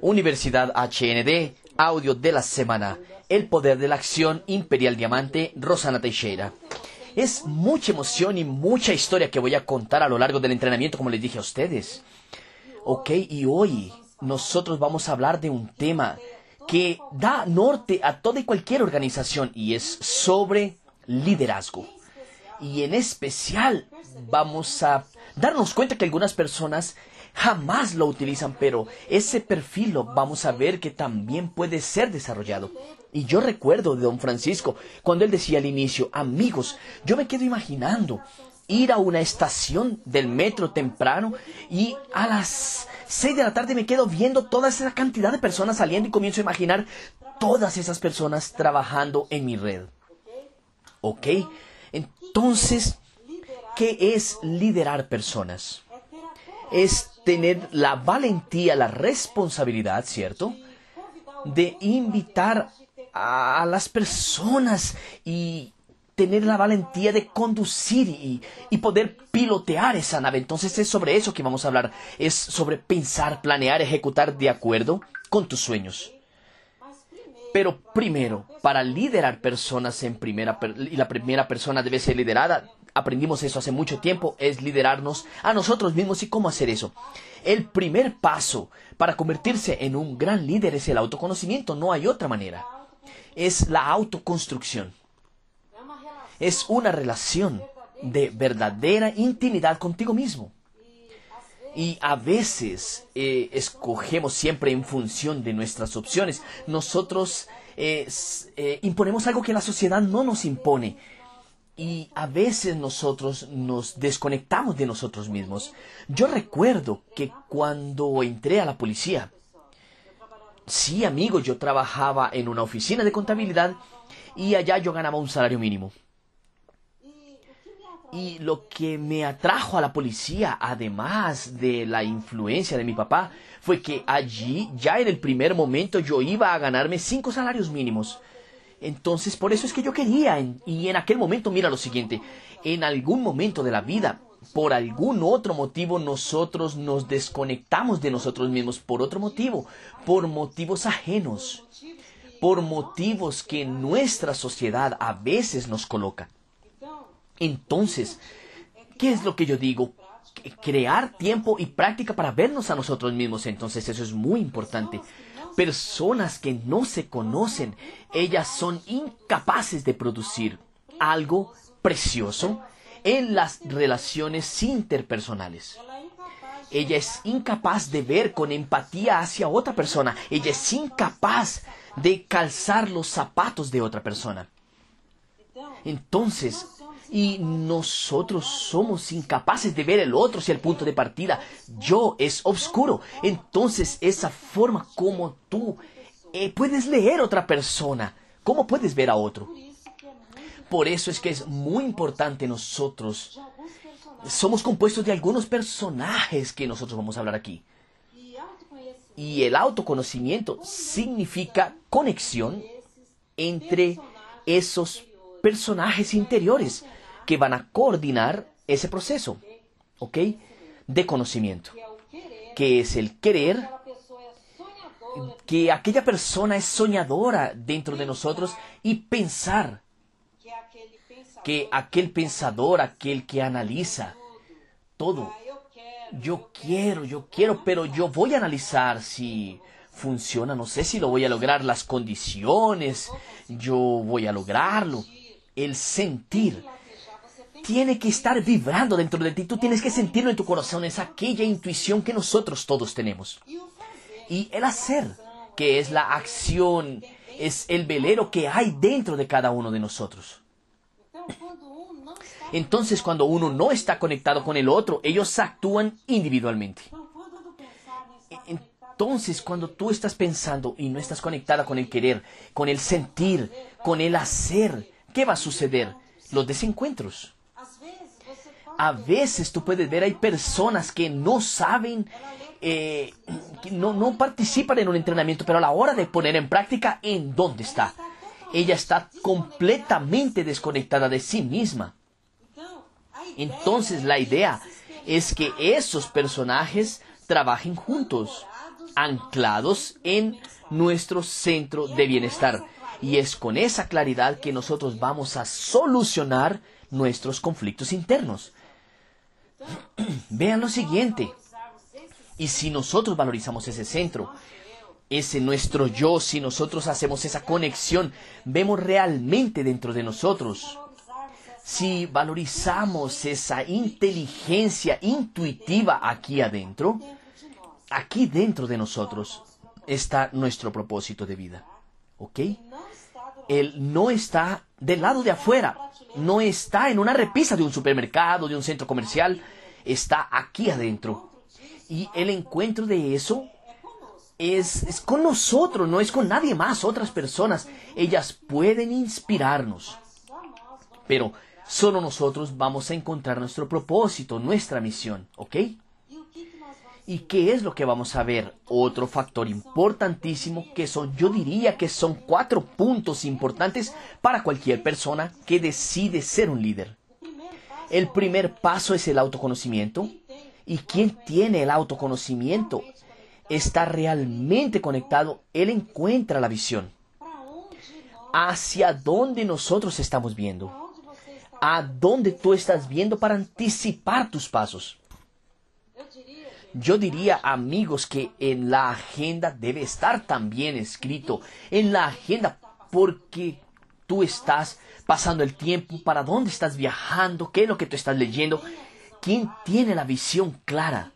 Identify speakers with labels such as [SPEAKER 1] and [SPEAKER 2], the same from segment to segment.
[SPEAKER 1] Universidad HND, audio de la semana. El poder de la acción, Imperial Diamante, Rosana Teixeira. Es mucha emoción y mucha historia que voy a contar a lo largo del entrenamiento, como les dije a ustedes. Ok, y hoy nosotros vamos a hablar de un tema que da norte a toda y cualquier organización y es sobre liderazgo. Y en especial vamos a darnos cuenta que algunas personas jamás lo utilizan, pero ese perfil lo vamos a ver que también puede ser desarrollado. Y yo recuerdo de don Francisco cuando él decía al inicio, amigos, yo me quedo imaginando ir a una estación del metro temprano y a las seis de la tarde me quedo viendo toda esa cantidad de personas saliendo y comienzo a imaginar todas esas personas trabajando en mi red. ¿Ok? Entonces, ¿qué es liderar personas? Es tener la valentía, la responsabilidad, ¿cierto? De invitar a las personas y tener la valentía de conducir y, y, poder pilotear esa nave. Entonces es sobre eso que vamos a hablar. Es sobre pensar, planear, ejecutar de acuerdo con tus sueños. Pero primero, para liderar personas en primera y la primera persona debe ser liderada, aprendimos eso hace mucho tiempo, es liderarnos a nosotros mismos y cómo hacer eso. El primer paso para convertirse en un gran líder es el autoconocimiento, no hay otra manera. Es la autoconstrucción es una relación de verdadera intimidad contigo mismo. Y a veces eh, escogemos siempre en función de nuestras opciones. Nosotros eh, eh, imponemos algo que la sociedad no nos impone. Y a veces nosotros nos desconectamos de nosotros mismos. Yo recuerdo que cuando entré a la policía, sí amigo, yo trabajaba en una oficina de contabilidad y allá yo ganaba un salario mínimo. Y lo que me atrajo a la policía, además de la influencia de mi papá, fue que allí, ya en el primer momento, yo iba a ganarme cinco salarios mínimos. Entonces, por eso es que yo quería. y en aquel momento, mira lo siguiente, en algún momento de la vida, por algún otro motivo, nosotros nos desconectamos de nosotros mismos, por otro motivo, por motivos ajenos, por motivos que nuestra sociedad a veces nos coloca. Entonces, ¿qué es lo que yo digo? Crear tiempo y práctica para vernos a nosotros mismos. Entonces, eso es muy importante. Personas que no se conocen, ellas son incapaces de producir algo precioso en las relaciones interpersonales. Ella es incapaz de ver con empatía hacia otra persona. Ella es incapaz de calzar los zapatos de otra persona. Entonces, y nosotros somos incapaces de ver el otro si el punto de partida yo es oscuro. Entonces esa forma como tú eh, puedes leer a otra persona, cómo puedes ver a otro. Por eso es que es muy importante nosotros. Somos compuestos de algunos personajes que nosotros vamos a hablar aquí. Y el autoconocimiento significa conexión entre esos personajes interiores que van a coordinar ese proceso, ¿ok? De conocimiento, que es el querer, que aquella persona es soñadora dentro de nosotros y pensar, que aquel pensador, aquel que analiza todo, yo quiero, yo quiero, pero yo voy a analizar si funciona, no sé si lo voy a lograr, las condiciones, yo voy a lograrlo, el sentir tiene que estar vibrando dentro de ti. Tú tienes que sentirlo en tu corazón. Es aquella intuición que nosotros todos tenemos. Y el hacer, que es la acción, es el velero que hay dentro de cada uno de nosotros. Entonces cuando uno no está conectado con el otro, ellos actúan individualmente. Entonces cuando tú estás pensando y no estás conectada con el querer, con el sentir, con el hacer, ¿qué va a suceder? Los desencuentros a veces tú puedes ver, hay personas que no saben, eh, que no, no participan en un entrenamiento, pero a la hora de poner en práctica, ¿en dónde está? Ella está completamente desconectada de sí misma. Entonces la idea es que esos personajes trabajen juntos, anclados en nuestro centro de bienestar. Y es con esa claridad que nosotros vamos a solucionar nuestros conflictos internos. Vean lo siguiente. Y si nosotros valorizamos ese centro, ese nuestro yo, si nosotros hacemos esa conexión, vemos realmente dentro de nosotros. Si valorizamos esa inteligencia intuitiva aquí adentro, aquí dentro de nosotros está nuestro propósito de vida. ¿Ok? Él no está del lado de afuera, no está en una repisa de un supermercado, de un centro comercial, está aquí adentro. Y el encuentro de eso es, es, con nosotros, no es con nadie más, otras personas. Ellas pueden inspirarnos. Pero solo nosotros vamos a encontrar nuestro propósito, nuestra misión, ¿ok? ¿Y qué es lo que vamos a ver? Otro factor importantísimo que son, yo diría que son cuatro puntos importantes para cualquier persona que decide ser un líder. El primer paso es el autoconocimiento. ¿Y quien tiene el autoconocimiento? Está realmente conectado, él encuentra la visión. Hacia dónde nosotros estamos viendo. A dónde tú estás viendo para anticipar tus pasos. Yo diría, amigos, que en la agenda debe estar también escrito. En la agenda, porque tú estás pasando el tiempo, para dónde estás viajando, qué es lo que tú estás leyendo. Quien tiene la visión clara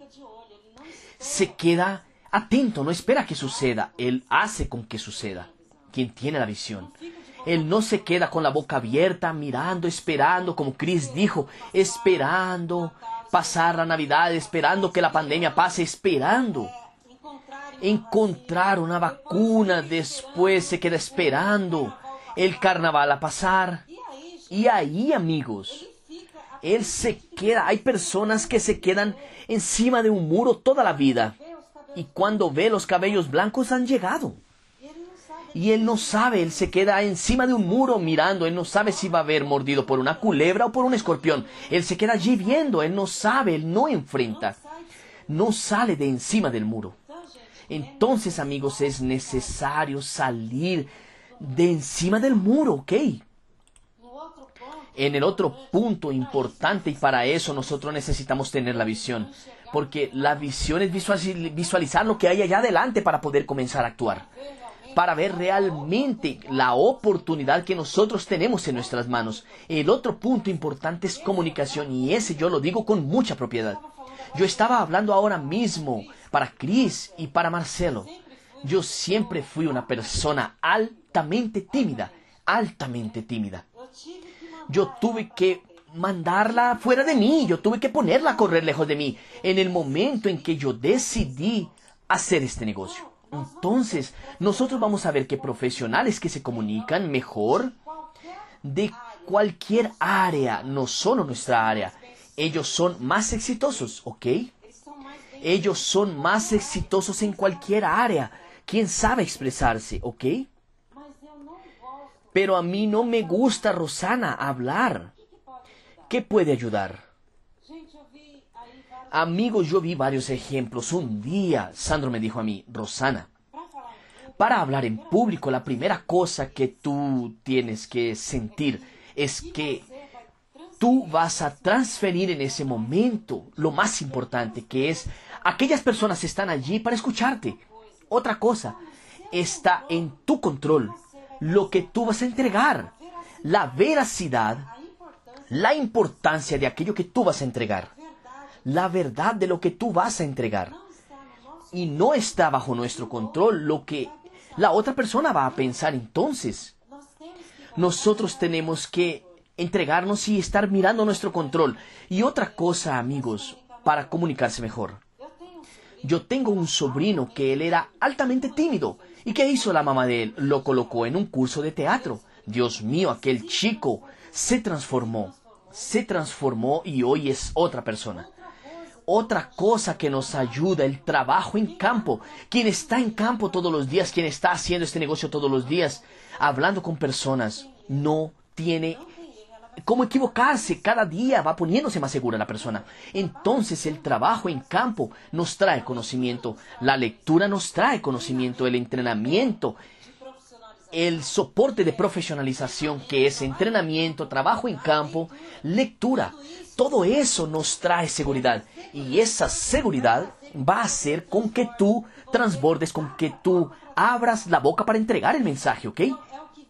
[SPEAKER 1] se queda atento, no espera que suceda, él hace con que suceda. Quien tiene la visión. Él no se queda con la boca abierta, mirando, esperando, como Chris dijo, esperando pasar la Navidad, esperando que la pandemia pase, esperando encontrar una vacuna, después se queda esperando el carnaval a pasar. Y ahí, amigos, él se queda, hay personas que se quedan encima de un muro toda la vida. Y cuando ve los cabellos blancos han llegado. Y él no sabe, él se queda encima de un muro mirando, él no sabe si va a haber mordido por una culebra o por un escorpión. Él se queda allí viendo, él no sabe, él no enfrenta, no sale de encima del muro. Entonces, amigos, es necesario salir de encima del muro, ¿ok? En el otro punto importante y para eso nosotros necesitamos tener la visión, porque la visión es visualizar lo que hay allá adelante para poder comenzar a actuar para ver realmente la oportunidad que nosotros tenemos en nuestras manos. El otro punto importante es comunicación y ese yo lo digo con mucha propiedad. Yo estaba hablando ahora mismo para Chris y para Marcelo. Yo siempre fui una persona altamente tímida, altamente tímida. Yo tuve que mandarla fuera de mí, yo tuve que ponerla a correr lejos de mí en el momento en que yo decidí hacer este negocio. Entonces, nosotros vamos a ver que profesionales que se comunican mejor de cualquier área, no solo nuestra área, ellos son más exitosos, ¿ok? Ellos son más exitosos en cualquier área. Quien sabe expresarse, ¿ok? Pero a mí no me gusta, Rosana, hablar. ¿Qué puede ayudar? Amigos, yo vi varios ejemplos. Un día, Sandro me dijo a mí, Rosana, para hablar en público, la primera cosa que tú tienes que sentir es que tú vas a transferir en ese momento lo más importante, que es aquellas personas están allí para escucharte. Otra cosa, está en tu control lo que tú vas a entregar, la veracidad, la importancia de aquello que tú vas a entregar la verdad de lo que tú vas a entregar. Y no está bajo nuestro control lo que la otra persona va a pensar entonces. Nosotros tenemos que entregarnos y estar mirando nuestro control. Y otra cosa, amigos, para comunicarse mejor. Yo tengo un sobrino que él era altamente tímido. ¿Y qué hizo la mamá de él? Lo colocó en un curso de teatro. Dios mío, aquel chico se transformó. Se transformó y hoy es otra persona otra cosa que nos ayuda, el trabajo en campo. Quien está en campo todos los días, quien está haciendo este negocio todos los días, hablando con personas, no tiene cómo equivocarse. Cada día va poniéndose más segura la persona. Entonces el trabajo en campo nos trae conocimiento. La lectura nos trae conocimiento. El entrenamiento el soporte de profesionalización que es entrenamiento, trabajo en campo, lectura. Todo eso nos trae seguridad y esa seguridad va a hacer con que tú transbordes, con que tú abras la boca para entregar el mensaje, ¿ok?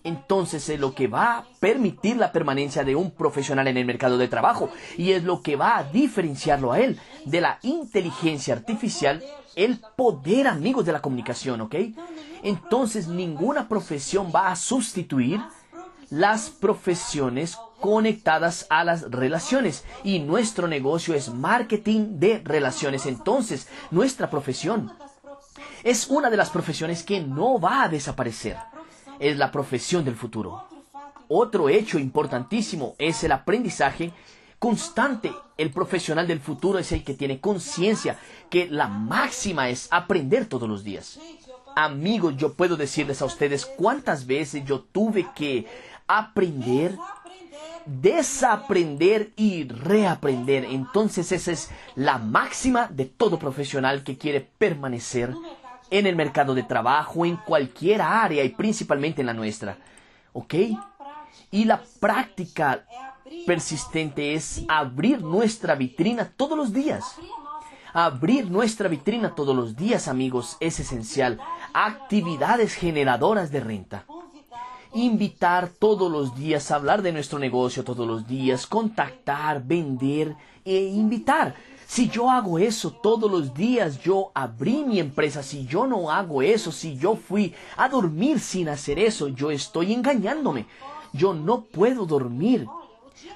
[SPEAKER 1] Entonces es lo que va a permitir la permanencia de un profesional en el mercado de trabajo y es lo que va a diferenciarlo a él de la inteligencia artificial, el poder amigos de la comunicación, ¿ok? Entonces ninguna profesión va a sustituir las profesiones conectadas a las relaciones y nuestro negocio es marketing de relaciones. Entonces nuestra profesión es una de las profesiones que no va a desaparecer es la profesión del futuro. Otro hecho importantísimo es el aprendizaje constante. El profesional del futuro es el que tiene conciencia que la máxima es aprender todos los días. Amigos, yo puedo decirles a ustedes cuántas veces yo tuve que aprender, desaprender y reaprender. Entonces esa es la máxima de todo profesional que quiere permanecer en el mercado de trabajo, en cualquier área y principalmente en la nuestra. ¿Ok? Y la práctica persistente es abrir nuestra vitrina todos los días. Abrir nuestra vitrina todos los días, amigos, es esencial. Actividades generadoras de renta. Invitar todos los días, hablar de nuestro negocio todos los días, contactar, vender e invitar. Si yo hago eso todos los días, yo abrí mi empresa. Si yo no hago eso, si yo fui a dormir sin hacer eso, yo estoy engañándome. Yo no puedo dormir.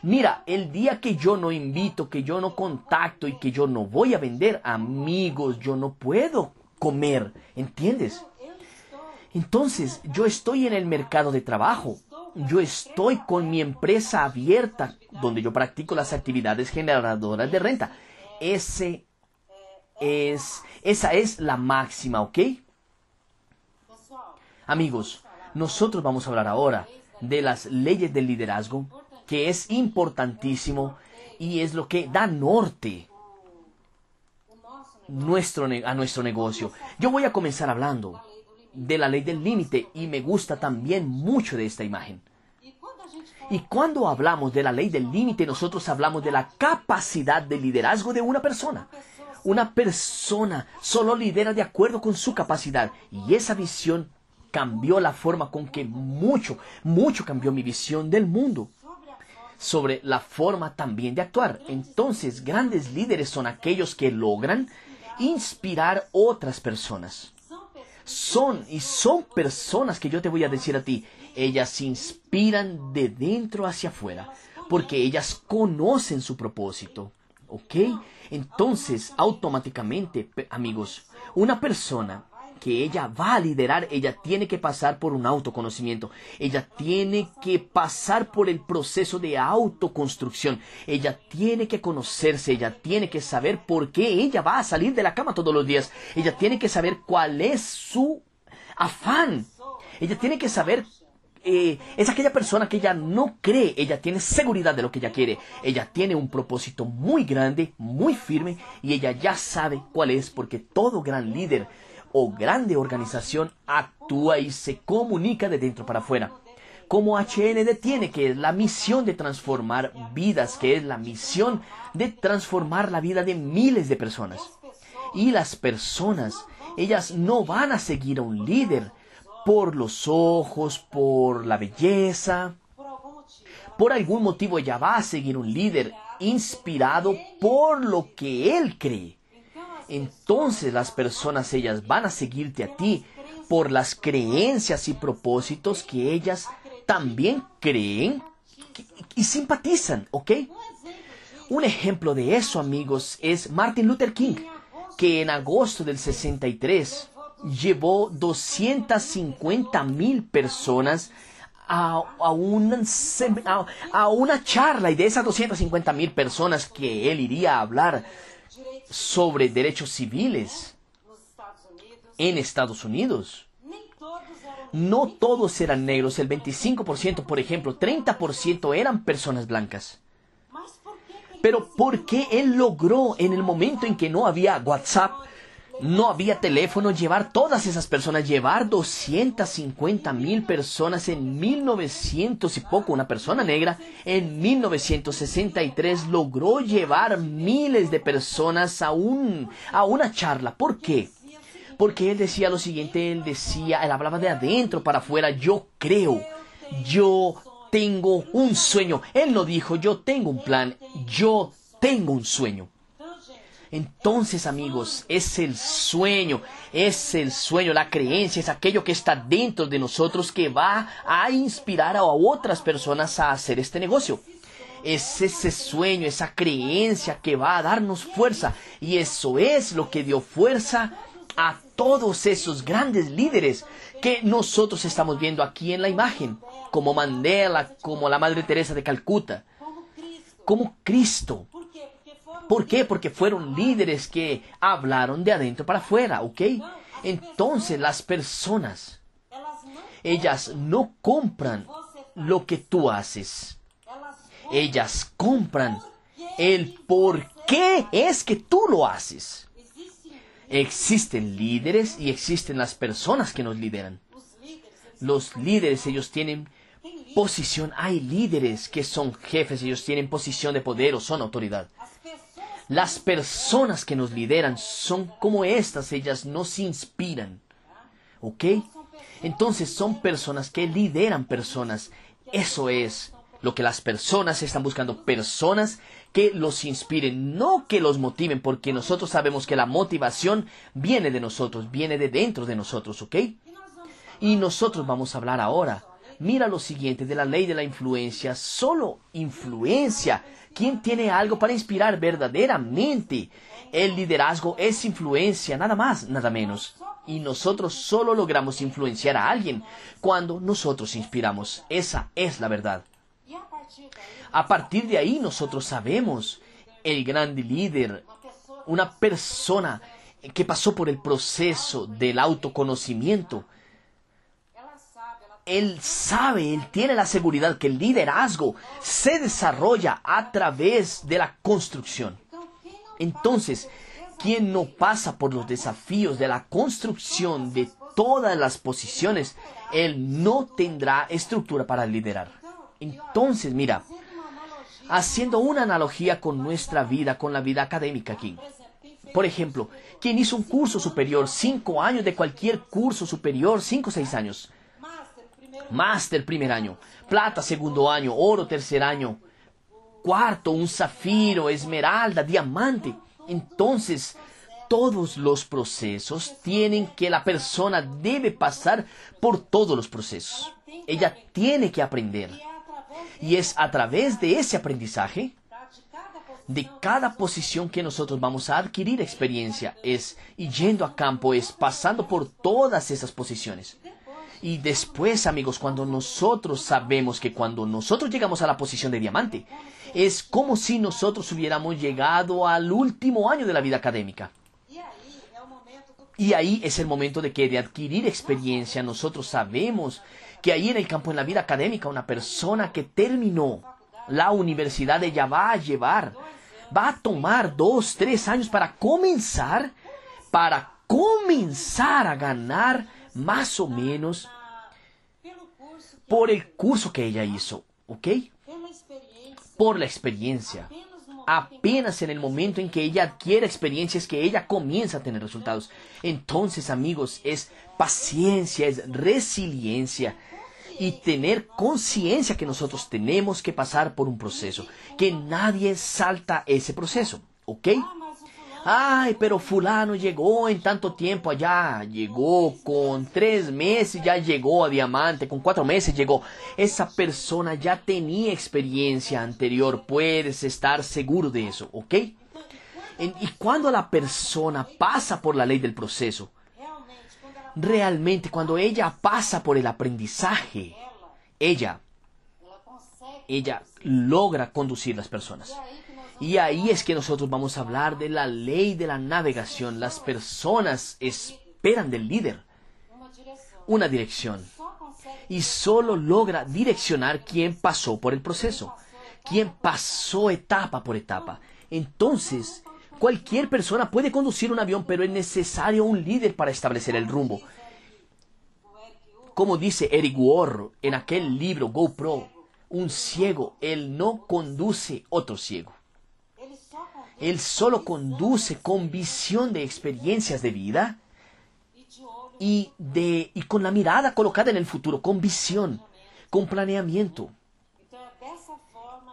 [SPEAKER 1] Mira, el día que yo no invito, que yo no contacto y que yo no voy a vender, amigos, yo no puedo comer. ¿Entiendes? Entonces, yo estoy en el mercado de trabajo. Yo estoy con mi empresa abierta, donde yo practico las actividades generadoras de renta. Ese es, esa es la máxima, ¿ok? Amigos, nosotros vamos a hablar ahora de las leyes del liderazgo, que es importantísimo y es lo que da norte nuestro, a nuestro negocio. Yo voy a comenzar hablando de la ley del límite y me gusta también mucho de esta imagen. Y cuando hablamos de la ley del límite, nosotros hablamos de la capacidad de liderazgo de una persona. Una persona solo lidera de acuerdo con su capacidad. Y esa visión cambió la forma con que mucho, mucho cambió mi visión del mundo. Sobre la forma también de actuar. Entonces, grandes líderes son aquellos que logran inspirar otras personas. Son y son personas que yo te voy a decir a ti, ellas inspiran de dentro hacia afuera, porque ellas conocen su propósito. ¿Ok? Entonces, automáticamente, amigos, una persona que ella va a liderar, ella tiene que pasar por un autoconocimiento, ella tiene que pasar por el proceso de autoconstrucción, ella tiene que conocerse, ella tiene que saber por qué ella va a salir de la cama todos los días, ella tiene que saber cuál es su afán, ella tiene que saber eh, es aquella persona que ella no cree, ella tiene seguridad de lo que ella quiere, ella tiene un propósito muy grande, muy firme y ella ya sabe cuál es porque todo gran líder o grande organización actúa y se comunica de dentro para afuera. Como HND tiene, que es la misión de transformar vidas, que es la misión de transformar la vida de miles de personas. Y las personas, ellas no van a seguir a un líder, por los ojos, por la belleza. Por algún motivo ella va a seguir un líder inspirado por lo que él cree. Entonces las personas ellas van a seguirte a ti por las creencias y propósitos que ellas también creen y simpatizan, ¿ok? Un ejemplo de eso, amigos, es Martin Luther King, que en agosto del 63 llevó 250 mil personas a, una, a, una charla y de esas 250 mil personas que él iría a hablar sobre derechos civiles en Estados Unidos, no todos eran negros, el 25%, por ejemplo, 30% eran personas blancas. Pero ¿por qué él logró en el momento en que no había WhatsApp, no había teléfono, llevar todas esas personas, llevar 250 mil personas en 1900 y poco, una persona negra, en 1963 logró llevar miles de personas a, un, a una charla. ¿Por qué? Porque él decía lo siguiente, él decía, él hablaba de adentro para afuera, yo creo, yo tengo un sueño. Él no dijo, yo tengo un plan, yo tengo un sueño. Entonces, amigos, es el sueño, es el sueño, la creencia, es aquello que está dentro de nosotros que va a inspirar a otras personas a hacer este negocio. Es ese sueño, esa creencia que va a darnos fuerza. Y eso es lo que dio fuerza a todos esos grandes líderes que nosotros estamos viendo aquí en la imagen, como Mandela, como la Madre Teresa de Calcuta, como Cristo. ¿Por qué? Porque fueron líderes que hablaron de adentro para afuera, ¿ok? Entonces las personas, ellas no compran lo que tú haces. Ellas compran el por qué es que tú lo haces. Existen líderes y existen las personas que nos lideran. Los líderes, ellos tienen posición. Hay líderes que son jefes, ellos tienen posición de poder o son autoridad. Las personas que nos lideran son como estas, ellas nos inspiran. ¿Ok? Entonces son personas que lideran personas. Eso es lo que las personas están buscando. Personas que los inspiren, no que los motiven, porque nosotros sabemos que la motivación viene de nosotros, viene de dentro de nosotros, ¿ok? Y nosotros vamos a hablar ahora. Mira lo siguiente de la ley de la influencia. Solo influencia ¿Quién tiene algo para inspirar verdaderamente? El liderazgo es influencia, nada más, nada menos. Y nosotros solo logramos influenciar a alguien cuando nosotros inspiramos. Esa es la verdad. A partir de ahí nosotros sabemos el gran líder, una persona que pasó por el proceso del autoconocimiento, él sabe, él tiene la seguridad que el liderazgo se desarrolla a través de la construcción. Entonces, quien no pasa por los desafíos de la construcción de todas las posiciones, él no tendrá estructura para liderar. Entonces, mira, haciendo una analogía con nuestra vida, con la vida académica aquí. Por ejemplo, quien hizo un curso superior, cinco años de cualquier curso superior, cinco o seis años, Máster primer año, plata segundo año, oro tercer año, cuarto un zafiro, esmeralda, diamante. Entonces, todos los procesos tienen que la persona debe pasar por todos los procesos. Ella tiene que aprender. Y es a través de ese aprendizaje, de cada posición que nosotros vamos a adquirir experiencia, es y yendo a campo, es pasando por todas esas posiciones. Y después, amigos, cuando nosotros sabemos que cuando nosotros llegamos a la posición de diamante, es como si nosotros hubiéramos llegado al último año de la vida académica. Y ahí es el momento de que de adquirir experiencia nosotros sabemos que ahí en el campo en la vida académica una persona que terminó la universidad ella va a llevar, va a tomar dos, tres años para comenzar, para comenzar a ganar más o menos por el curso que ella hizo, ¿ok? Por la experiencia. Apenas en el momento en que ella adquiere experiencias que ella comienza a tener resultados. Entonces, amigos, es paciencia, es resiliencia y tener conciencia que nosotros tenemos que pasar por un proceso, que nadie salta ese proceso, ¿ok? Ay, pero fulano llegó en tanto tiempo allá, llegó con tres meses, ya llegó a diamante, con cuatro meses llegó. Esa persona ya tenía experiencia anterior, puedes estar seguro de eso, ¿ok? y cuando la persona pasa por la ley del proceso, realmente cuando ella pasa por el aprendizaje, ella, ella logra conducir las personas. Y ahí es que nosotros vamos a hablar de la ley de la navegación. Las personas esperan del líder una dirección. y solo logra direccionar quien pasó por el proceso, quien pasó etapa por etapa. Entonces, cualquier persona puede conducir un avión, pero es necesario un líder para establecer el rumbo. Como dice Eric Warr en aquel libro GoPro, un ciego, él no conduce otro ciego. Él solo conduce con visión de experiencias de vida y, de, y con la mirada colocada en el futuro, con visión, con planeamiento.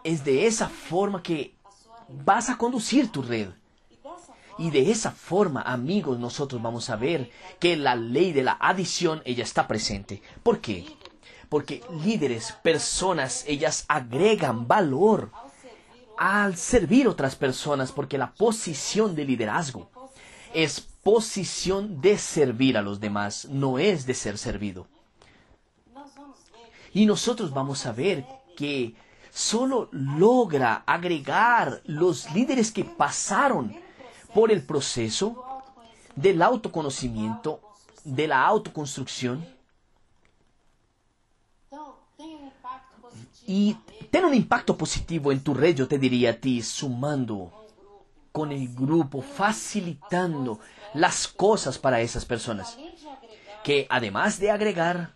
[SPEAKER 1] Es de esa forma que vas a conducir tu red. Y de esa forma, amigos, nosotros vamos a ver que la ley de la adición, ella está presente. ¿Por qué? Porque líderes, personas, ellas agregan valor al servir otras personas, porque la posición de liderazgo es posición de servir a los demás, no es de ser servido. Y nosotros vamos a ver que solo logra agregar los líderes que pasaron por el proceso del autoconocimiento, de la autoconstrucción. Y tiene un impacto positivo en tu red, yo te diría a ti, sumando con el grupo, facilitando las cosas para esas personas. Que además de agregar,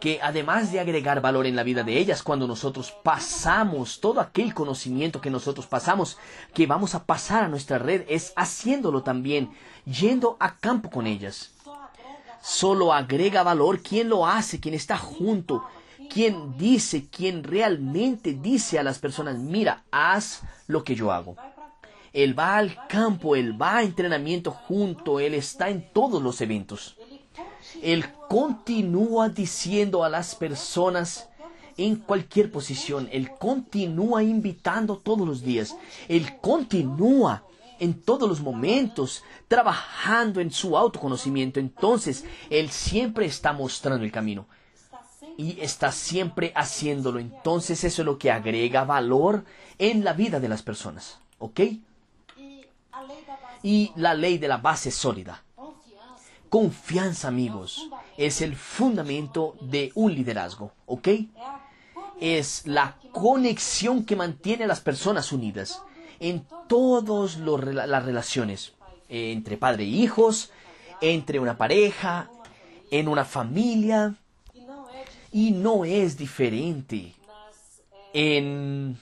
[SPEAKER 1] que además de agregar valor en la vida de ellas, cuando nosotros pasamos todo aquel conocimiento que nosotros pasamos, que vamos a pasar a nuestra red, es haciéndolo también, yendo a campo con ellas. Solo agrega valor quien lo hace, quien está junto, quien dice, quien realmente dice a las personas, mira, haz lo que yo hago. Él va al campo, él va a entrenamiento junto, él está en todos los eventos. Él continúa diciendo a las personas en cualquier posición, él continúa invitando todos los días, él continúa en todos los momentos trabajando en su autoconocimiento. Entonces, él siempre está mostrando el camino y está siempre haciéndolo. Entonces, eso es lo que agrega valor en la vida de las personas. ¿Ok? y la ley de la base sólida. Confianza, amigos, es el fundamento de un liderazgo, ¿ok? Es la conexión que mantiene a las personas unidas en todas las relaciones, entre padre e hijos, entre una pareja, en una familia, y no es diferente en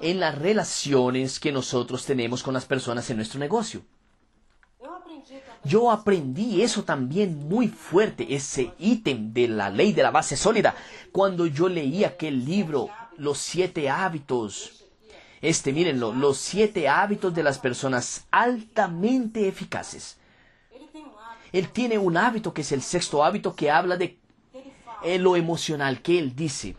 [SPEAKER 1] en las relaciones que nosotros tenemos con las personas en nuestro negocio. Yo aprendí eso también muy fuerte, ese ítem de la ley de la base sólida, cuando yo leí aquel libro, Los siete hábitos. Este, mírenlo, los siete hábitos de las personas altamente eficaces. Él tiene un hábito que es el sexto hábito que habla de lo emocional, que él dice,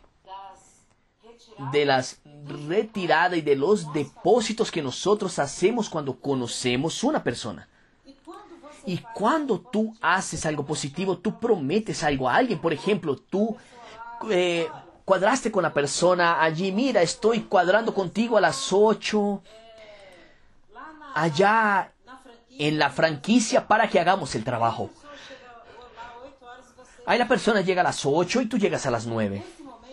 [SPEAKER 1] de las retirada y de los depósitos que nosotros hacemos cuando conocemos una persona. Y cuando tú haces algo positivo, tú prometes algo a alguien. Por ejemplo, tú eh, cuadraste con la persona allí, mira, estoy cuadrando contigo a las 8 allá en la franquicia para que hagamos el trabajo. Ahí la persona llega a las 8 y tú llegas a las 9.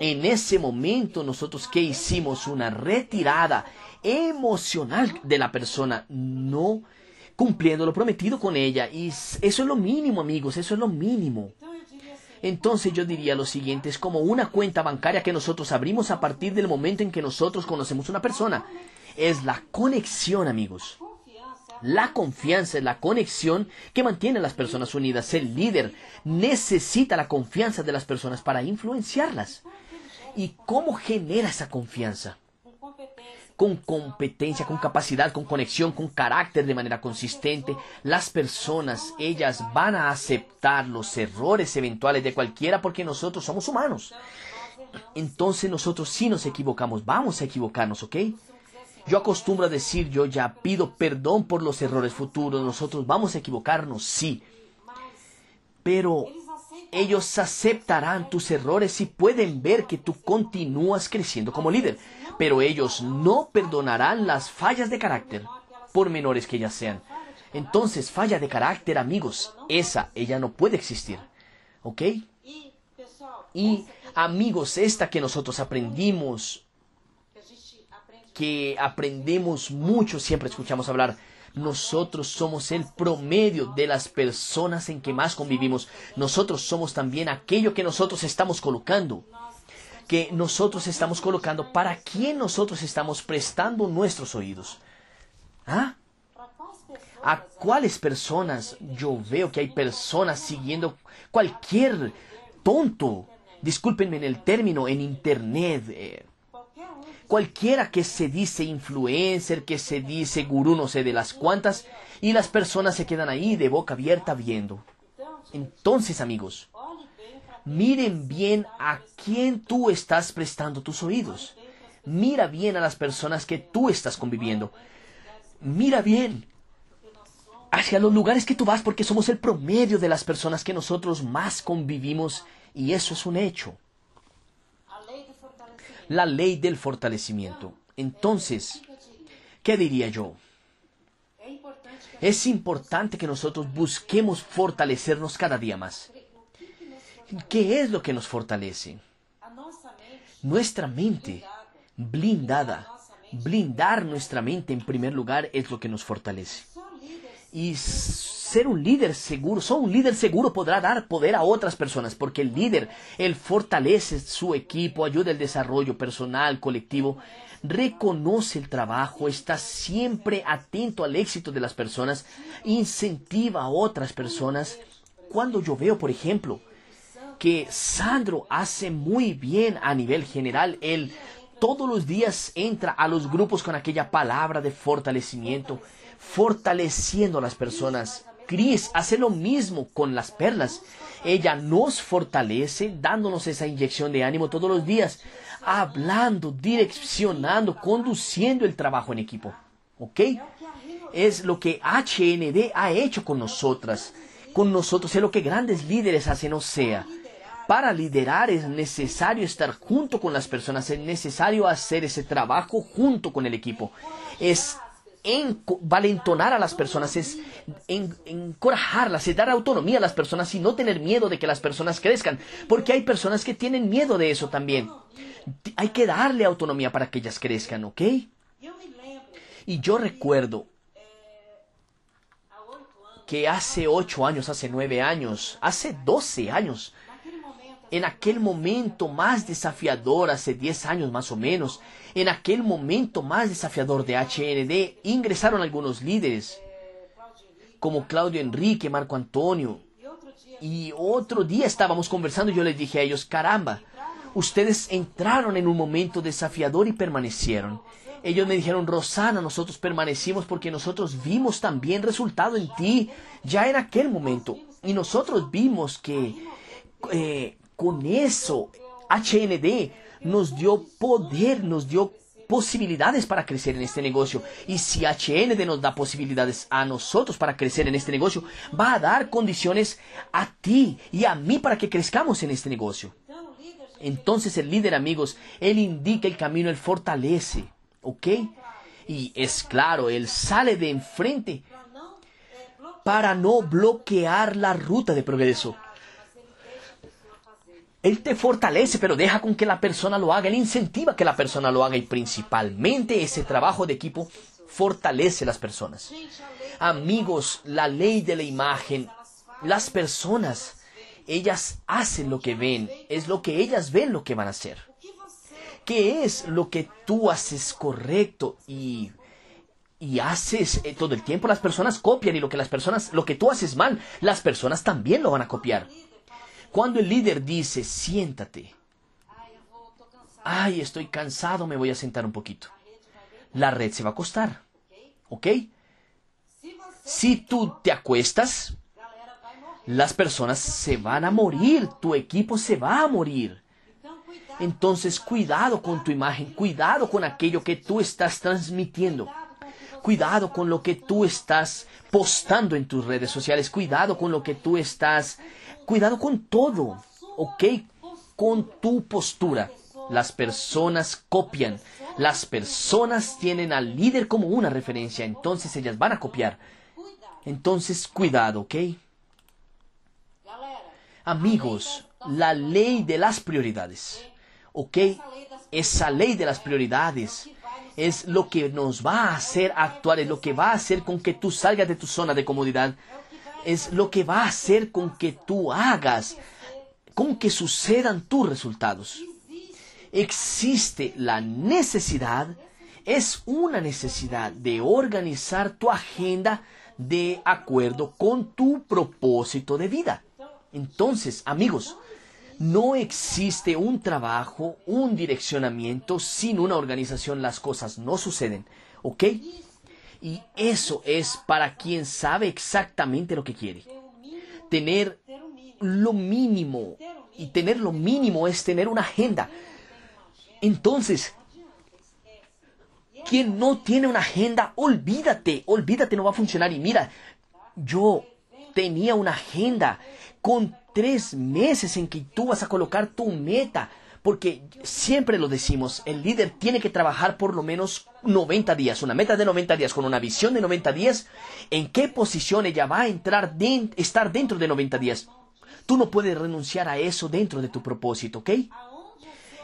[SPEAKER 1] En ese momento nosotros que hicimos una retirada emocional de la persona, no cumpliendo lo prometido con ella. Y eso es lo mínimo, amigos, eso es lo mínimo. Entonces yo diría lo siguiente, es como una cuenta bancaria que nosotros abrimos a partir del momento en que nosotros conocemos una persona. Es la conexión, amigos. La confianza es la conexión que mantiene las personas unidas. El líder necesita la confianza de las personas para influenciarlas. ¿Y cómo genera esa confianza? Con competencia, con capacidad, con conexión, con carácter de manera consistente. Las personas, ellas van a aceptar los errores eventuales de cualquiera porque nosotros somos humanos. Entonces nosotros si nos equivocamos, vamos a equivocarnos, ¿ok? Yo acostumbro a decir, yo ya pido perdón por los errores futuros, nosotros vamos a equivocarnos, sí. Pero ellos aceptarán tus errores y pueden ver que tú continúas creciendo como líder, pero ellos no perdonarán las fallas de carácter, por menores que ellas sean. Entonces, falla de carácter, amigos, esa, ella no puede existir. ¿Ok? Y amigos, esta que nosotros aprendimos, que aprendemos mucho, siempre escuchamos hablar, nosotros somos el promedio de las personas en que más convivimos. Nosotros somos también aquello que nosotros estamos colocando. Que nosotros estamos colocando para quién nosotros estamos prestando nuestros oídos. ¿Ah? ¿A cuáles personas yo veo que hay personas siguiendo cualquier tonto? Discúlpenme en el término, en internet. Eh, cualquiera que se dice influencer, que se dice gurú, no sé de las cuantas, y las personas se quedan ahí de boca abierta viendo. Entonces, amigos, miren bien a quién tú estás prestando tus oídos. Mira bien a las personas que tú estás conviviendo. Mira bien hacia los lugares que tú vas porque somos el promedio de las personas que nosotros más convivimos y eso es un hecho la ley del fortalecimiento. Entonces, ¿qué diría yo? Es importante que nosotros busquemos fortalecernos cada día más. ¿Qué es lo que nos fortalece? Nuestra mente blindada. Blindar nuestra mente en primer lugar es lo que nos fortalece. Y ser un líder seguro, solo un líder seguro podrá dar poder a otras personas, porque el líder, él fortalece su equipo, ayuda el desarrollo personal, colectivo, reconoce el trabajo, está siempre atento al éxito de las personas, incentiva a otras personas. Cuando yo veo, por ejemplo, que Sandro hace muy bien a nivel general, él todos los días entra a los grupos con aquella palabra de fortalecimiento, fortaleciendo a las personas, Cris hace lo mismo con las perlas. Ella nos fortalece dándonos esa inyección de ánimo todos los días, hablando, direccionando, conduciendo el trabajo en equipo. ¿Ok? Es lo que HND ha hecho con nosotras. Con nosotros es lo que grandes líderes hacen, o sea. Para liderar es necesario estar junto con las personas, es necesario hacer ese trabajo junto con el equipo. Es en valentonar a las personas, es encorajarlas, es dar autonomía a las personas y no tener miedo de que las personas crezcan, porque hay personas que tienen miedo de eso también. Hay que darle autonomía para que ellas crezcan, ¿ok? Y yo recuerdo que hace ocho años, hace nueve años, hace doce años, en aquel momento más desafiador, hace 10 años más o menos, en aquel momento más desafiador de HND, ingresaron algunos líderes, como Claudio Enrique, Marco Antonio. Y otro día estábamos conversando y yo les dije a ellos, caramba, ustedes entraron en un momento desafiador y permanecieron. Ellos me dijeron, Rosana, nosotros permanecimos porque nosotros vimos también resultado en ti ya en aquel momento. Y nosotros vimos que eh, con eso, HND nos dio poder, nos dio posibilidades para crecer en este negocio. Y si HND nos da posibilidades a nosotros para crecer en este negocio, va a dar condiciones a ti y a mí para que crezcamos en este negocio. Entonces el líder, amigos, él indica el camino, él fortalece, ¿ok? Y es claro, él sale de enfrente para no bloquear la ruta de progreso. Él te fortalece, pero deja con que la persona lo haga. Él incentiva que la persona lo haga y principalmente ese trabajo de equipo fortalece las personas. Amigos, la ley de la imagen, las personas, ellas hacen lo que ven, es lo que ellas ven lo que van a hacer. ¿Qué es lo que tú haces correcto y y haces eh, todo el tiempo las personas copian y lo que las personas lo que tú haces mal, las personas también lo van a copiar. Cuando el líder dice, siéntate, ay, estoy cansado, me voy a sentar un poquito. La red se va a acostar. ¿Ok? Si tú te acuestas, las personas se van a morir, tu equipo se va a morir. Entonces, cuidado con tu imagen, cuidado con aquello que tú estás transmitiendo. Cuidado con lo que tú estás postando en tus redes sociales. Cuidado con lo que tú estás Cuidado con todo, ¿ok? Con tu postura. Las personas copian. Las personas tienen al líder como una referencia, entonces ellas van a copiar. Entonces, cuidado, ¿ok? Amigos, la ley de las prioridades. ¿Ok? Esa ley de las prioridades es lo que nos va a hacer actuar, es lo que va a hacer con que tú salgas de tu zona de comodidad, es lo que va a hacer con que tú hagas, con que sucedan tus resultados. Existe la necesidad, es una necesidad de organizar tu agenda de acuerdo con tu propósito de vida. Entonces, amigos, no existe un trabajo, un direccionamiento, sin una organización las cosas no suceden, ¿ok? Y eso es para quien sabe exactamente lo que quiere. Tener lo mínimo, y tener lo mínimo es tener una agenda. Entonces, quien no tiene una agenda, olvídate, olvídate, no va a funcionar. Y mira, yo tenía una agenda con tres meses en que tú vas a colocar tu meta. Porque siempre lo decimos, el líder tiene que trabajar por lo menos 90 días, una meta de 90 días, con una visión de 90 días, en qué posición ella va a entrar, estar dentro de 90 días. Tú no puedes renunciar a eso dentro de tu propósito, ¿ok?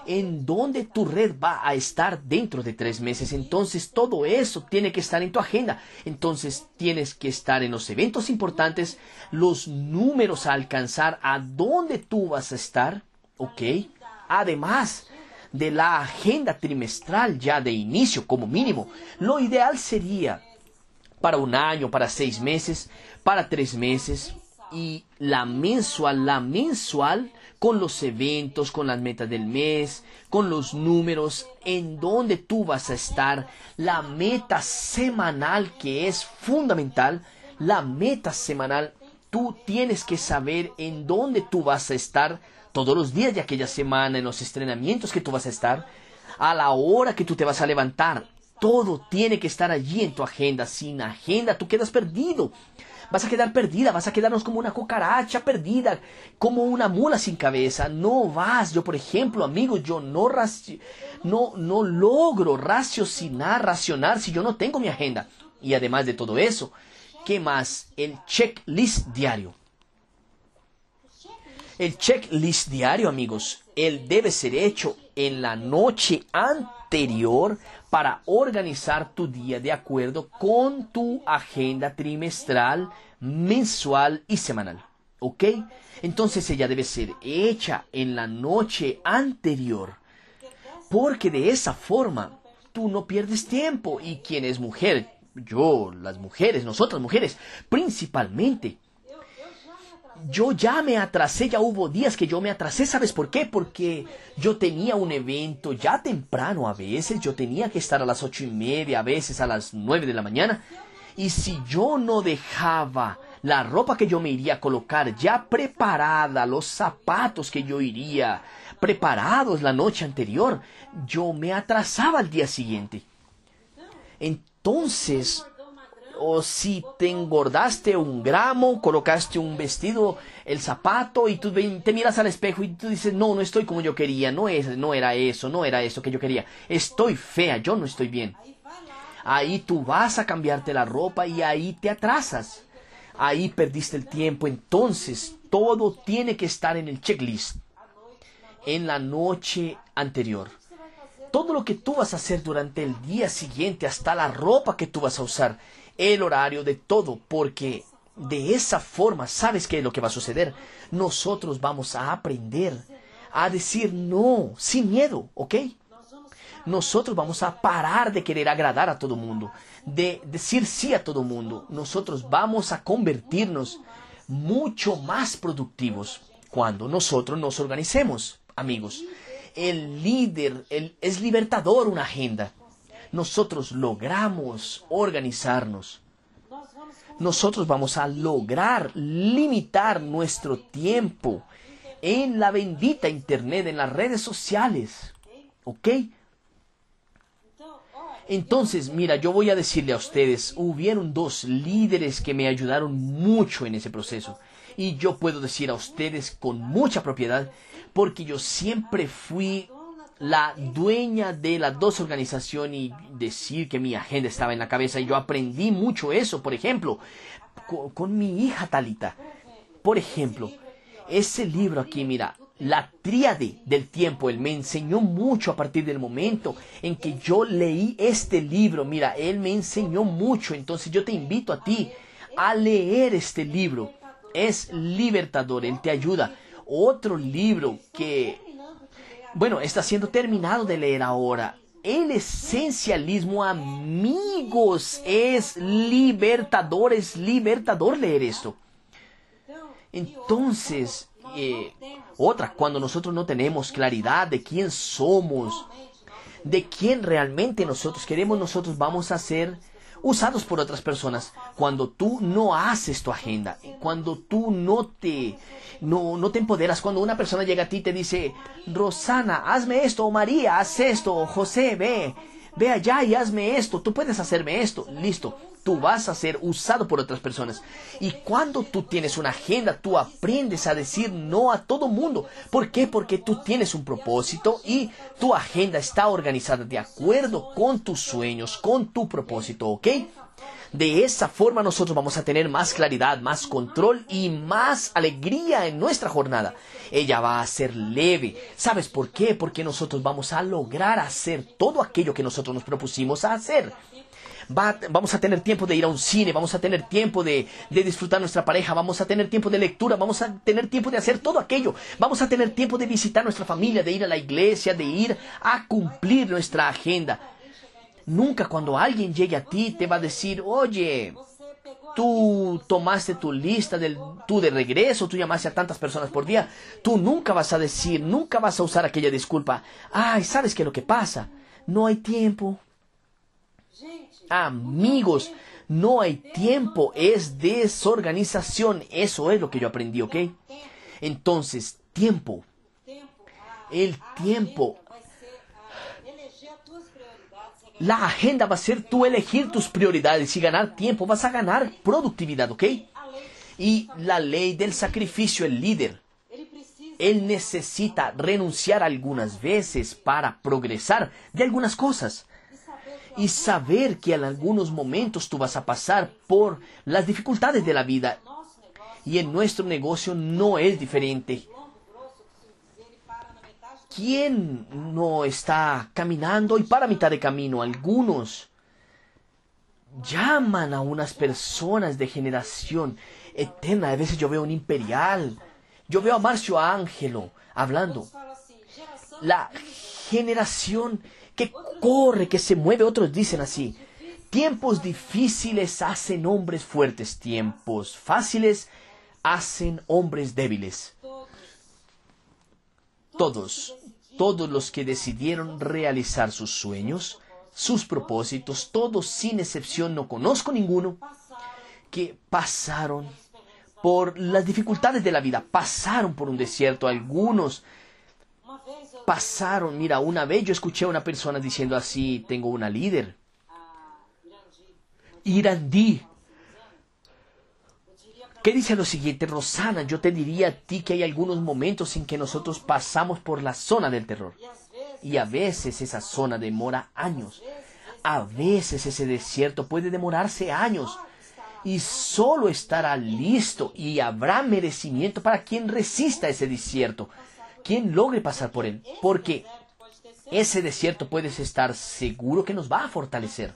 [SPEAKER 1] en dónde tu red va a estar dentro de tres meses. Entonces todo eso tiene que estar en tu agenda. Entonces tienes que estar en los eventos importantes, los números a alcanzar, a dónde tú vas a estar, ¿ok? Además de la agenda trimestral ya de inicio como mínimo, lo ideal sería para un año, para seis meses, para tres meses y la mensual, la mensual con los eventos, con las metas del mes, con los números, en donde tú vas a estar, la meta semanal que es fundamental, la meta semanal, tú tienes que saber en dónde tú vas a estar todos los días de aquella semana, en los entrenamientos que tú vas a estar, a la hora que tú te vas a levantar. Todo tiene que estar allí en tu agenda. Sin agenda tú quedas perdido vas a quedar perdida, vas a quedarnos como una cucaracha perdida, como una mula sin cabeza. No vas, yo por ejemplo, amigos, yo no, no, no logro raciocinar, racionar si yo no tengo mi agenda. Y además de todo eso, ¿qué más? El checklist diario. El checklist diario, amigos, él debe ser hecho en la noche anterior para organizar tu día de acuerdo con tu agenda trimestral, mensual y semanal. ¿Ok? Entonces ella debe ser hecha en la noche anterior. Porque de esa forma tú no pierdes tiempo. Y quien es mujer, yo, las mujeres, nosotras mujeres, principalmente, yo ya me atrasé, ya hubo días que yo me atrasé, ¿sabes por qué? Porque yo tenía un evento ya temprano a veces, yo tenía que estar a las ocho y media, a veces a las nueve de la mañana, y si yo no dejaba la ropa que yo me iría a colocar ya preparada, los zapatos que yo iría preparados la noche anterior, yo me atrasaba al día siguiente. Entonces, o si te engordaste un gramo, colocaste un vestido, el zapato y tú te miras al espejo y tú dices, no, no estoy como yo quería, no, es, no era eso, no era eso que yo quería, estoy fea, yo no estoy bien. Ahí tú vas a cambiarte la ropa y ahí te atrasas. Ahí perdiste el tiempo. Entonces, todo tiene que estar en el checklist. En la noche anterior. Todo lo que tú vas a hacer durante el día siguiente, hasta la ropa que tú vas a usar, el horario de todo, porque de esa forma, ¿sabes qué es lo que va a suceder? Nosotros vamos a aprender a decir no, sin miedo, ¿ok? Nosotros vamos a parar de querer agradar a todo mundo, de decir sí a todo mundo. Nosotros vamos a convertirnos mucho más productivos cuando nosotros nos organicemos, amigos. El líder el, es libertador una agenda nosotros logramos organizarnos, nosotros vamos a lograr limitar nuestro tiempo en la bendita Internet, en las redes sociales. ¿Ok? Entonces, mira, yo voy a decirle a ustedes, hubieron dos líderes que me ayudaron mucho en ese proceso. Y yo puedo decir a ustedes con mucha propiedad, porque yo siempre fui la dueña de las dos organizaciones y decir que mi agenda estaba en la cabeza. Y yo aprendí mucho eso, por ejemplo, con, mi hija Talita. Por ejemplo, ese libro aquí, mira, la tríade del tiempo. Él me enseñó mucho a partir del momento en que yo leí este libro. Mira, Él me enseñó mucho. Entonces yo te invito a ti a leer este libro. Es libertador, Él te ayuda. Otro libro que, bueno, está siendo terminado de leer ahora. El esencialismo, amigos, es libertador, es libertador leer esto. Entonces, eh, otra, cuando nosotros no tenemos claridad de quién somos, de quién realmente nosotros queremos, nosotros vamos a ser usados por otras personas. Cuando tú no haces tu agenda, cuando tú no te, no, no te empoderas, cuando una persona llega a ti y te dice, Rosana, hazme esto, o María, haz esto, o José, ve, ve allá y hazme esto, tú puedes hacerme esto, listo, tú vas a ser usado por otras personas. Y cuando tú tienes una agenda, tú aprendes a decir no a todo mundo. ¿Por qué? Porque tú tienes un propósito y tu agenda está organizada de acuerdo con tus sueños, con tu propósito, ¿ok? De esa forma nosotros vamos a tener más claridad, más control y más alegría en nuestra jornada. Ella va a ser leve. ¿Sabes por qué? Porque nosotros vamos a lograr hacer todo aquello que nosotros nos propusimos a hacer. Vamos a tener tiempo de ir a un cine, vamos a tener tiempo de, de, disfrutar nuestra pareja, vamos a tener tiempo de lectura, vamos a tener tiempo de hacer todo aquello, vamos a tener tiempo de visitar nuestra familia, de ir a la iglesia, de ir a cumplir nuestra agenda. Nunca cuando alguien llegue a ti te va a decir, oye, tú tomaste tu lista del, tú de regreso, tú llamaste a tantas personas por día, tú nunca vas a decir, nunca vas a usar aquella disculpa, ay, ¿sabes qué es lo que pasa? No hay tiempo. Amigos, no hay tiempo, es desorganización, eso es lo que yo aprendí, ¿ok? Entonces, tiempo. El tiempo la agenda va a ser tú elegir tus prioridades y ganar tiempo. Vas a ganar productividad, ¿ok? Y la ley del sacrificio, el líder. Él necesita renunciar algunas veces para progresar de algunas cosas. Y saber que en algunos momentos tú vas a pasar por las dificultades de la vida. Y en nuestro negocio no es diferente. ¿Quién no está caminando y para mitad de camino? Algunos llaman a unas personas de generación eterna. A veces yo veo un imperial. Yo veo a Marcio Ángelo hablando. La generación que corre, que se mueve, otros dicen así. Tiempos difíciles hacen hombres fuertes, tiempos fáciles hacen hombres débiles. Todos todos los que decidieron realizar sus sueños, sus propósitos, todos sin excepción, no conozco ninguno, que pasaron por las dificultades de la vida, pasaron por un desierto, algunos pasaron, mira, una vez yo escuché a una persona diciendo así, tengo una líder, Irandí, ¿Qué dice lo siguiente, Rosana? Yo te diría a ti que hay algunos momentos en que nosotros pasamos por la zona del terror. Y a veces esa zona demora años. A veces ese desierto puede demorarse años. Y solo estará listo y habrá merecimiento para quien resista ese desierto, quien logre pasar por él. Porque ese desierto puedes estar seguro que nos va a fortalecer.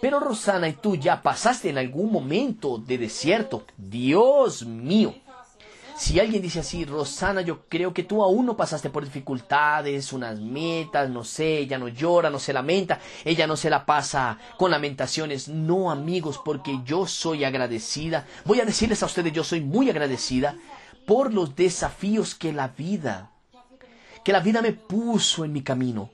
[SPEAKER 1] Pero Rosana, y tú ya pasaste en algún momento de desierto. Dios mío. Si alguien dice así, Rosana, yo creo que tú aún no pasaste por dificultades, unas metas, no sé, ella no llora, no se lamenta, ella no se la pasa con lamentaciones. No, amigos, porque yo soy agradecida. Voy a decirles a ustedes, yo soy muy agradecida por los desafíos que la vida, que la vida me puso en mi camino.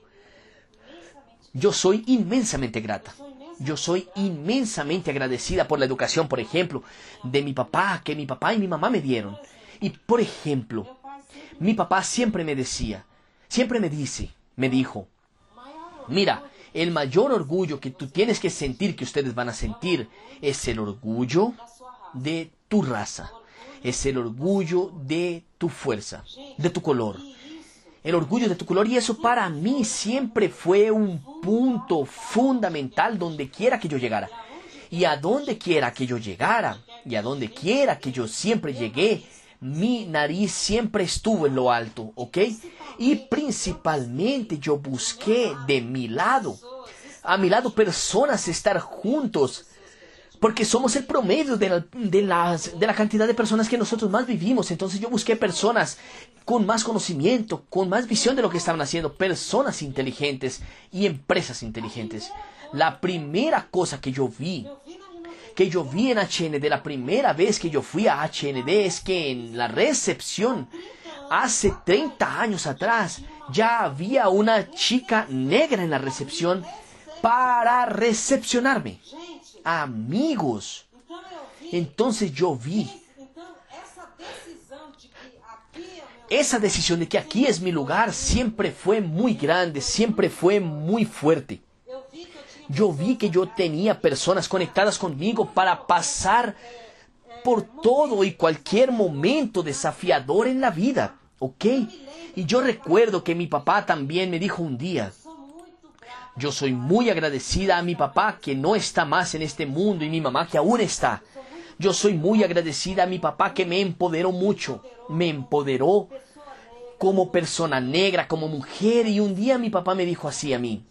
[SPEAKER 1] Yo soy inmensamente grata. Yo soy inmensamente agradecida por la educación, por ejemplo, de mi papá, que mi papá y mi mamá me dieron. Y, por ejemplo, mi papá siempre me decía, siempre me dice, me dijo, mira, el mayor orgullo que tú tienes que sentir, que ustedes van a sentir, es el orgullo de tu raza, es el orgullo de tu fuerza, de tu color el orgullo de tu color y eso para mí siempre fue un punto fundamental donde quiera que yo llegara. Y a donde quiera que yo llegara y a donde quiera que yo siempre llegué, mi nariz siempre estuvo en lo alto, ¿ok? Y principalmente yo busqué de mi lado, a mi lado personas estar juntos, porque somos el promedio de la, las, de la cantidad de personas que nosotros más vivimos. Entonces yo busqué personas con más conocimiento, con más visión de lo que estaban haciendo, personas inteligentes y empresas inteligentes. La primera cosa que yo vi que yo vi en HND la primera vez que yo fui a HND es que en la recepción hace 30 años atrás ya había una chica negra en la recepción para recepcionarme. Amigos. Entonces yo vi esa decisión de que aquí es mi lugar siempre fue muy grande, siempre fue muy fuerte yo vi que yo tenía personas conectadas conmigo para pasar por todo y cualquier momento desafiador en la vida, ¿ok? Y yo recuerdo que mi papá también me dijo un día, yo soy muy agradecida a mi papá que no está más en este mundo y mi mamá que aún está. Yo soy muy agradecida a mi papá que me empoderó mucho, me empoderó como persona negra, como mujer y un día mi papá me dijo así a mí,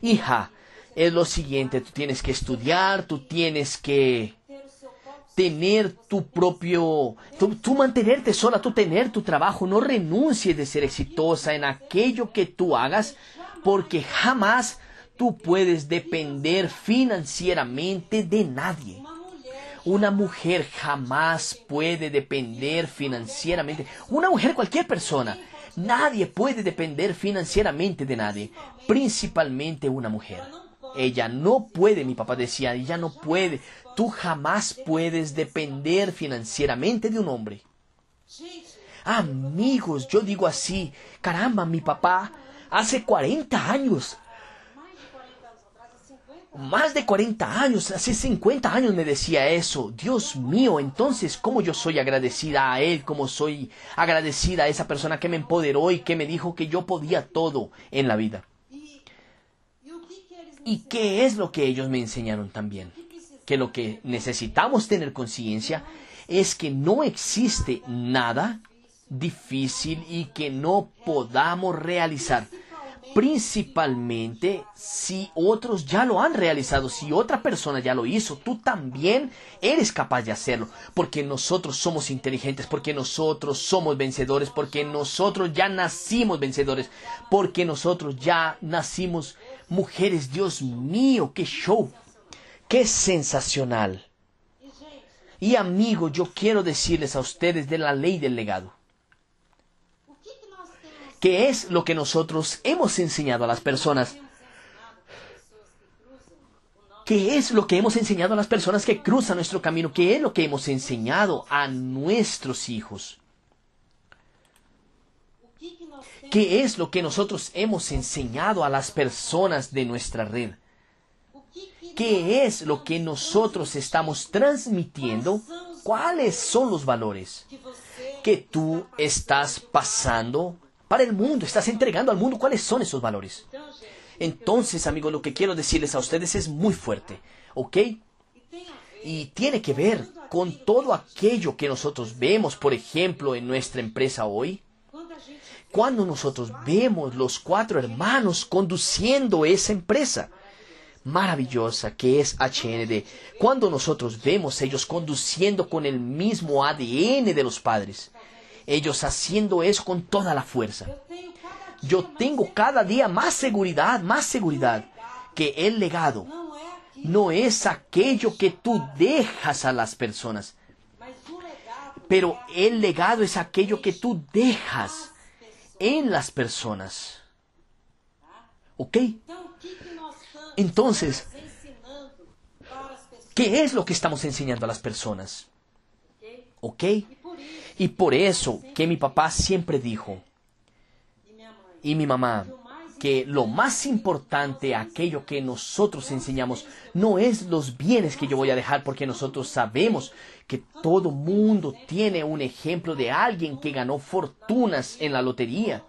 [SPEAKER 1] hija, es lo siguiente, tú tienes que estudiar, tú tienes que tener tu propio, tú, mantenerte sola, tú tener tu trabajo, no renuncies de ser exitosa en aquello que tú hagas, porque jamás tú puedes depender financieramente de nadie. Una mujer jamás puede depender financieramente. Una mujer, cualquier persona. Nadie puede depender financieramente de nadie. Principalmente una mujer. Ella no puede, mi papá decía, ella no puede. Tú jamás puedes depender financieramente de un hombre. Amigos, yo digo así, caramba, mi papá hace 40 años, más de 40 años, hace 50 años me decía eso. Dios mío, entonces, ¿cómo yo soy agradecida a Él? ¿Cómo soy agradecida a esa persona que me empoderó y que me dijo que yo podía todo en la vida? ¿Y qué es lo que ellos me enseñaron también? Que lo que necesitamos tener conciencia es que no existe nada difícil y que no podamos realizar. Principalmente si otros ya lo han realizado, si otra persona ya lo hizo, tú también eres capaz de hacerlo, porque nosotros somos inteligentes, porque nosotros somos vencedores, porque nosotros ya nacimos vencedores, porque nosotros ya nacimos Mujeres, Dios mío, qué show, qué sensacional. Y amigo, yo quiero decirles a ustedes de la ley del legado. ¿Qué es lo que nosotros hemos enseñado a las personas? ¿Qué es lo que hemos enseñado a las personas que cruzan nuestro camino? ¿Qué es lo que hemos enseñado a nuestros hijos? ¿Qué es lo que nosotros hemos enseñado a las personas de nuestra red? ¿Qué es lo que nosotros estamos transmitiendo? ¿Cuáles son los valores que tú estás pasando para el mundo? ¿Estás entregando al mundo? ¿Cuáles son esos valores? Entonces, amigos, lo que quiero decirles a ustedes es muy fuerte, ¿ok? Y tiene que ver con todo aquello que nosotros vemos, por ejemplo, en nuestra empresa hoy cuando nosotros vemos los cuatro hermanos conduciendo esa empresa maravillosa que es HND, cuando nosotros vemos ellos conduciendo con el mismo ADN de los padres, ellos haciendo eso con toda la fuerza. Yo tengo cada día más seguridad, más seguridad, que el legado no es aquello que tú dejas a las personas, pero el legado es aquello que tú dejas en las personas. ¿Ok? Entonces, ¿qué es lo que estamos enseñando a las personas? ¿Ok? Y por eso que mi papá siempre dijo, y mi mamá, que lo más importante, aquello que nosotros enseñamos, no es los bienes que yo voy a dejar, porque nosotros sabemos que todo mundo tiene un ejemplo de alguien que ganó fortunas en la lotería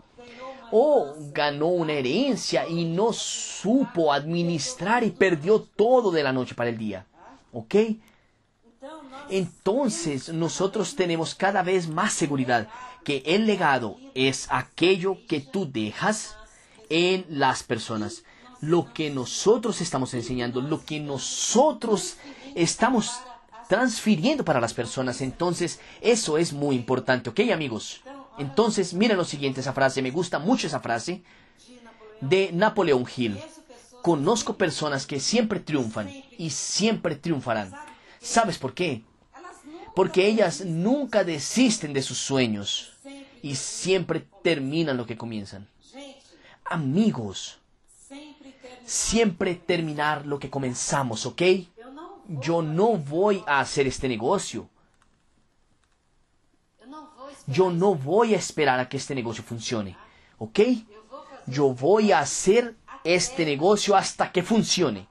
[SPEAKER 1] o ganó una herencia y no supo administrar y perdió todo de la noche para el día. ¿Ok? Entonces nosotros tenemos cada vez más seguridad que el legado es aquello que tú dejas en las personas. Lo que nosotros estamos enseñando, lo que nosotros estamos transfiriendo para las personas. Entonces, eso es muy importante, ¿ok, amigos? Entonces, miren lo siguiente, esa frase, me gusta mucho esa frase de Napoleón Hill. Conozco personas que siempre triunfan y siempre triunfarán. ¿Sabes por qué? Porque ellas nunca desisten de sus sueños y siempre terminan lo que comienzan. Amigos, siempre terminar lo que comenzamos, ¿ok? Yo no voy a hacer este negocio. Yo no voy a esperar a que este negocio funcione, ¿ok? Yo voy a hacer este negocio hasta que funcione,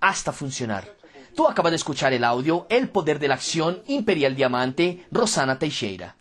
[SPEAKER 1] hasta funcionar. Tú acabas de escuchar el audio El Poder de la Acción Imperial Diamante, Rosana Teixeira.